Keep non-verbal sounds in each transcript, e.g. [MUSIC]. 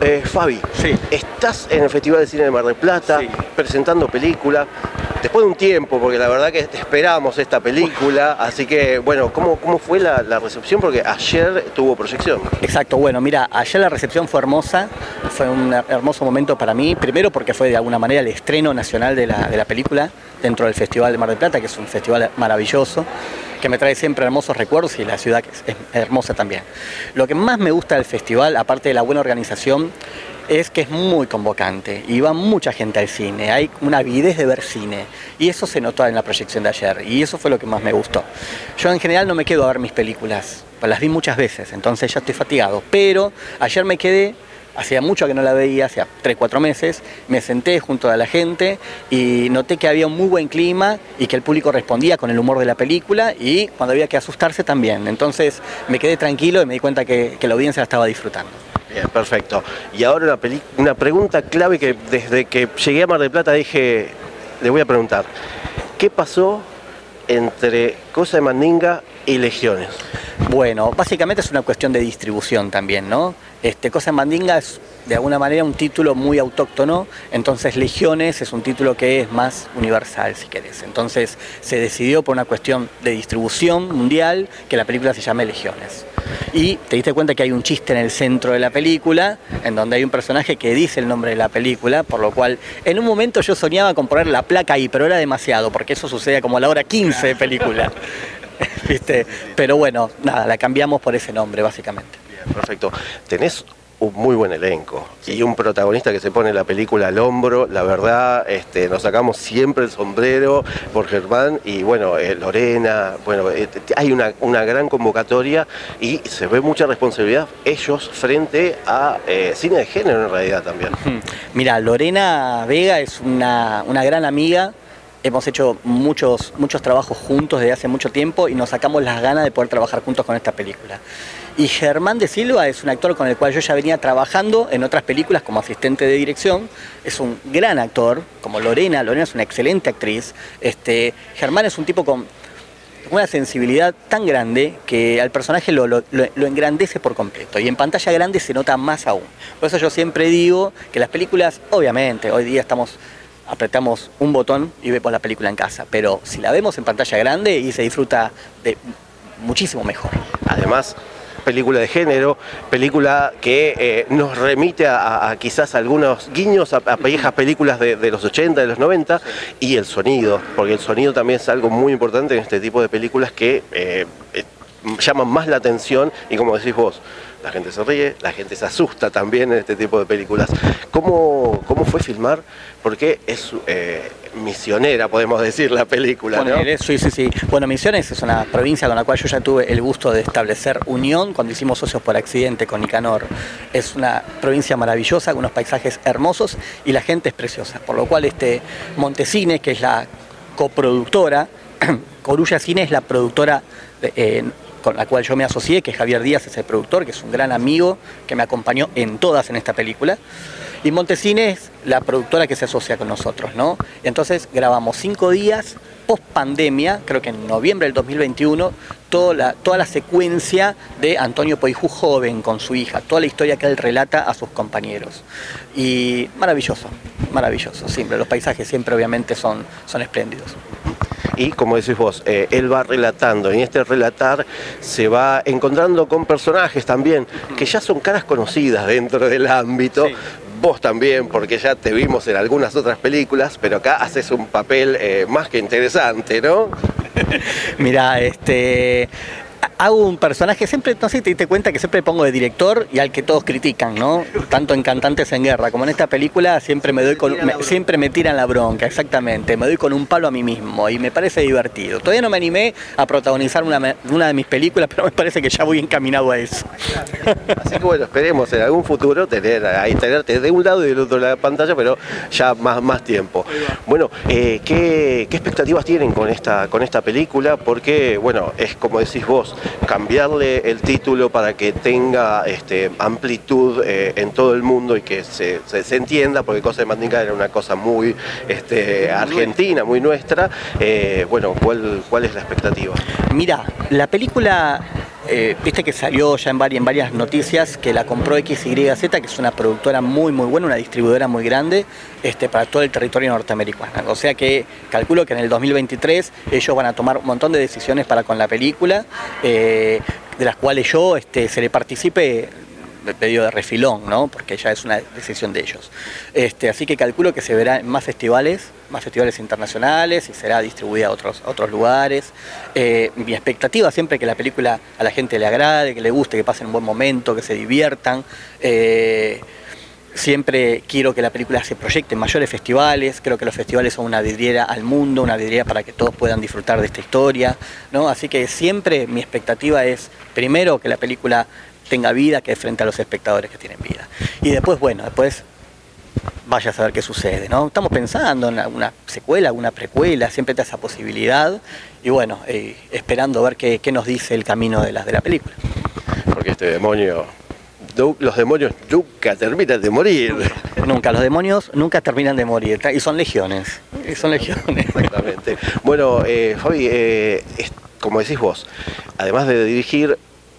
Eh, Fabi, Sí. estás en el Festival de Cine de Mar del Plata Sí. presentando película. Después de un tiempo, porque la verdad que te esperamos esta película, así que bueno, ¿cómo, cómo fue la, la recepción? Porque ayer tuvo proyección. Exacto, bueno, mira, ayer la recepción fue hermosa, fue un hermoso momento para mí, primero porque fue de alguna manera el estreno nacional de la, de la película dentro del Festival de Mar del Plata, que es un festival maravilloso, que me trae siempre hermosos recuerdos y la ciudad es hermosa también. Lo que más me gusta del festival, aparte de la buena organización, es que es muy convocante y va mucha gente al cine, hay una avidez de ver cine y eso se notó en la proyección de ayer y eso fue lo que más me gustó. Yo en general no me quedo a ver mis películas, las vi muchas veces, entonces ya estoy fatigado, pero ayer me quedé, hacía mucho que no la veía, hacía 3, 4 meses, me senté junto a la gente y noté que había un muy buen clima y que el público respondía con el humor de la película y cuando había que asustarse también, entonces me quedé tranquilo y me di cuenta que, la audiencia la estaba disfrutando. Bien, perfecto. Y ahora una, una pregunta clave que desde que llegué a Mar del Plata dije, le voy a preguntar, ¿qué pasó entre Cosa de Mandinga y Legiones? Bueno, básicamente es una cuestión de distribución también, ¿no? Este, Cosa en Mandinga es de alguna manera un título muy autóctono, entonces Legiones es un título que es más universal, si querés. Entonces se decidió por una cuestión de distribución mundial que la película se llame Legiones. Y te diste cuenta que hay un chiste en el centro de la película, en donde hay un personaje que dice el nombre de la película, por lo cual en un momento yo soñaba con poner la placa ahí, pero era demasiado, porque eso sucede como a la hora 15 de película. [LAUGHS] ¿Viste? Pero bueno, nada, la cambiamos por ese nombre, básicamente. Bien, perfecto. Tenés un muy buen elenco y un protagonista que se pone la película al hombro. La verdad, este, nos sacamos siempre el sombrero por Germán y bueno, eh, Lorena. Bueno, eh, hay una, una gran convocatoria y se ve mucha responsabilidad ellos frente a eh, cine de género en realidad también. Mira, Lorena Vega es una, una gran amiga. Hemos hecho muchos, muchos trabajos juntos desde hace mucho tiempo y nos sacamos las ganas de poder trabajar juntos con esta película. Y Germán de Silva es un actor con el cual yo ya venía trabajando en otras películas como asistente de dirección. Es un gran actor, como Lorena. Lorena es una excelente actriz. Este, Germán es un tipo con una sensibilidad tan grande que al personaje lo, engrandece por completo y en pantalla grande se nota más aún. Por eso yo siempre digo que las películas, obviamente, hoy día estamos apretamos un botón y vemos la película en casa, pero si la vemos en pantalla grande y se disfruta de muchísimo mejor. Además, película de género, película que eh, nos remite a, a- quizás algunos guiños a, viejas películas de, de los 80, de los 90, y el sonido, porque el sonido también es algo muy importante en este tipo de películas que eh, eh, llaman más la atención y como decís vos, la gente se ríe, la gente se asusta también en este tipo de películas. ¿Cómo, cómo fue filmar? Porque es eh, misionera, podemos decir, la película, sí, sí, sí. Bueno, Misiones es una provincia con la cual yo ya tuve el gusto de establecer unión cuando hicimos socios por accidente con Nicanor. Es una provincia maravillosa, con unos paisajes hermosos y la gente es preciosa. Por lo cual este Montesines, que es la coproductora, [CLEARS THROAT] Corulla Cine es la productora con la cual yo me asocié, que Javier Díaz es el productor, que es un gran amigo que me acompañó en todas en esta película. Y Montesine es la productora que se asocia con nosotros, ¿no? Entonces grabamos cinco días post pandemia, creo que en noviembre del 2021, toda la, toda la secuencia de Antonio Poijú joven con su hija, toda la historia que él relata a sus compañeros. Y maravilloso, maravilloso, siempre. Los paisajes siempre obviamente son, son espléndidos. Y como decís vos, eh, él va relatando, y en este relatar se va encontrando con personajes también, que ya son caras conocidas dentro del ámbito. Sí. Vos también, porque ya te vimos en algunas otras películas, pero acá haces un papel eh, más que interesante, ¿no? [LAUGHS] Mira, este. Hago un personaje, siempre, no sé si te diste cuenta que siempre pongo de director y al que todos critican, ¿no? Tanto en Cantantes en Guerra como en esta película siempre me doy con, siempre me tiran la bronca, exactamente, me doy con un palo a mí mismo y me parece divertido. Todavía no me animé a protagonizar una, una de mis películas, [LAUGHS] pero me parece que ya voy encaminado a eso. Así que bueno, esperemos en algún futuro tener ahí tenerte de un lado y del otro de la pantalla, pero ya más, más tiempo. Bueno, eh, ¿qué, ¿qué, expectativas tienen con esta, con esta película? Porque, bueno, es como decís vos, cambiarle el título para que tenga este, amplitud eh, en todo el mundo y que se, se, se, entienda, porque Cosa de Mandinga era una cosa muy este, argentina, muy nuestra. Eh, bueno, ¿cuál, ¿cuál es la expectativa? Mira, la película eh, viste que salió ya en varias, noticias que la compró XYZ, que es una productora muy muy buena, una distribuidora muy grande este, para todo el territorio norteamericano. O sea que calculo que en el 2023 ellos van a tomar un montón de decisiones para con la película, eh, de las cuales yo este, se le participe pedido de refilón, ¿no? porque ya es una decisión de ellos. Este, así que calculo que se verá en más festivales, más festivales internacionales y será distribuida a otros, a otros lugares. Eh, mi expectativa siempre que la película a la gente le agrade, que le guste, que pasen un buen momento, que se diviertan. Eh, siempre quiero que la película se proyecte en mayores festivales, creo que los festivales son una vidriera al mundo, una vidriera para que todos puedan disfrutar de esta historia, ¿no? Así que siempre mi expectativa es, primero, que la película tenga vida, que frente a los espectadores que tienen vida. Y después, bueno, después vaya a saber qué sucede, ¿no? Estamos pensando en alguna secuela, alguna precuela, siempre está esa posibilidad, y bueno, eh, esperando ver qué, qué, nos dice el camino de las de la película. Porque este demonio, los demonios nunca terminan de morir. Nunca, los demonios nunca terminan de morir, y son legiones, y son legiones. Exactamente. Bueno, eh, Fabi, eh, como decís vos, además de dirigir,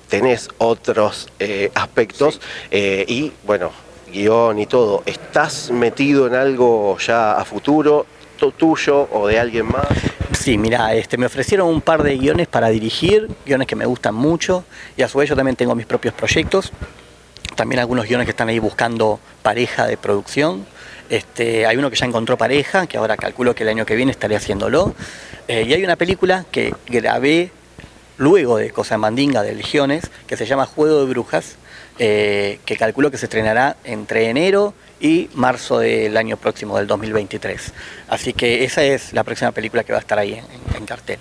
tenés otros eh, aspectos eh, y bueno, guion y todo. ¿Estás metido en algo ya a futuro, tuyo o de alguien más? Sí, mira, este, me ofrecieron un par de guiones para dirigir, guiones que me gustan mucho y a su vez yo también tengo mis propios proyectos. También algunos guiones que están ahí buscando pareja de producción. Este, hay uno que ya encontró pareja, que ahora calculo que el año que viene estaré haciéndolo. Eh, y hay una película que grabé luego de Cosa Mandinga de Legiones, que se llama Juego de Brujas, eh, que calculo que se estrenará entre enero y marzo del año próximo, del 2023. Así que esa es la próxima película que va a estar ahí en, cartel.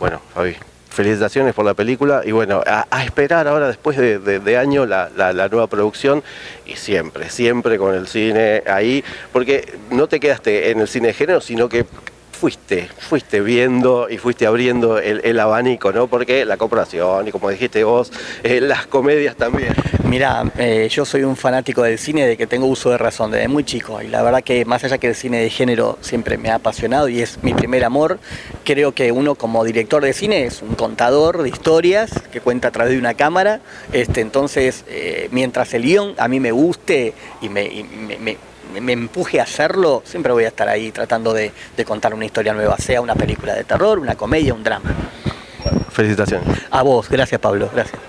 Bueno, Fabi, felicitaciones por la película y bueno, a, esperar ahora después de, año la, nueva producción y siempre, siempre con el cine ahí, porque no te quedaste en el cine de género, sino que fuiste, fuiste viendo y fuiste abriendo el, el, abanico, ¿no? Porque la corporación y como dijiste vos, eh, las comedias también. Mira, eh, yo soy un fanático del cine de que tengo uso de razón desde muy chico y la verdad que más allá que el cine de género siempre me ha apasionado y es mi primer amor, creo que uno como director de cine es un contador de historias que cuenta a través de una cámara, este, entonces eh, mientras el guion a mí me guste y me me empuje a hacerlo, siempre voy a estar ahí tratando de, de, contar una historia nueva, sea una película de terror, una comedia, un drama. Felicitaciones. A vos, gracias Pablo, gracias.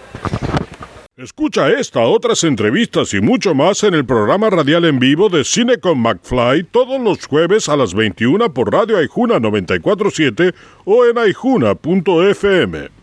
Escucha esta, otras entrevistas y mucho más en el programa radial en vivo de Cine con McFly todos los jueves a las 21 por Radio Aijuna 947 o en aijuna.fm.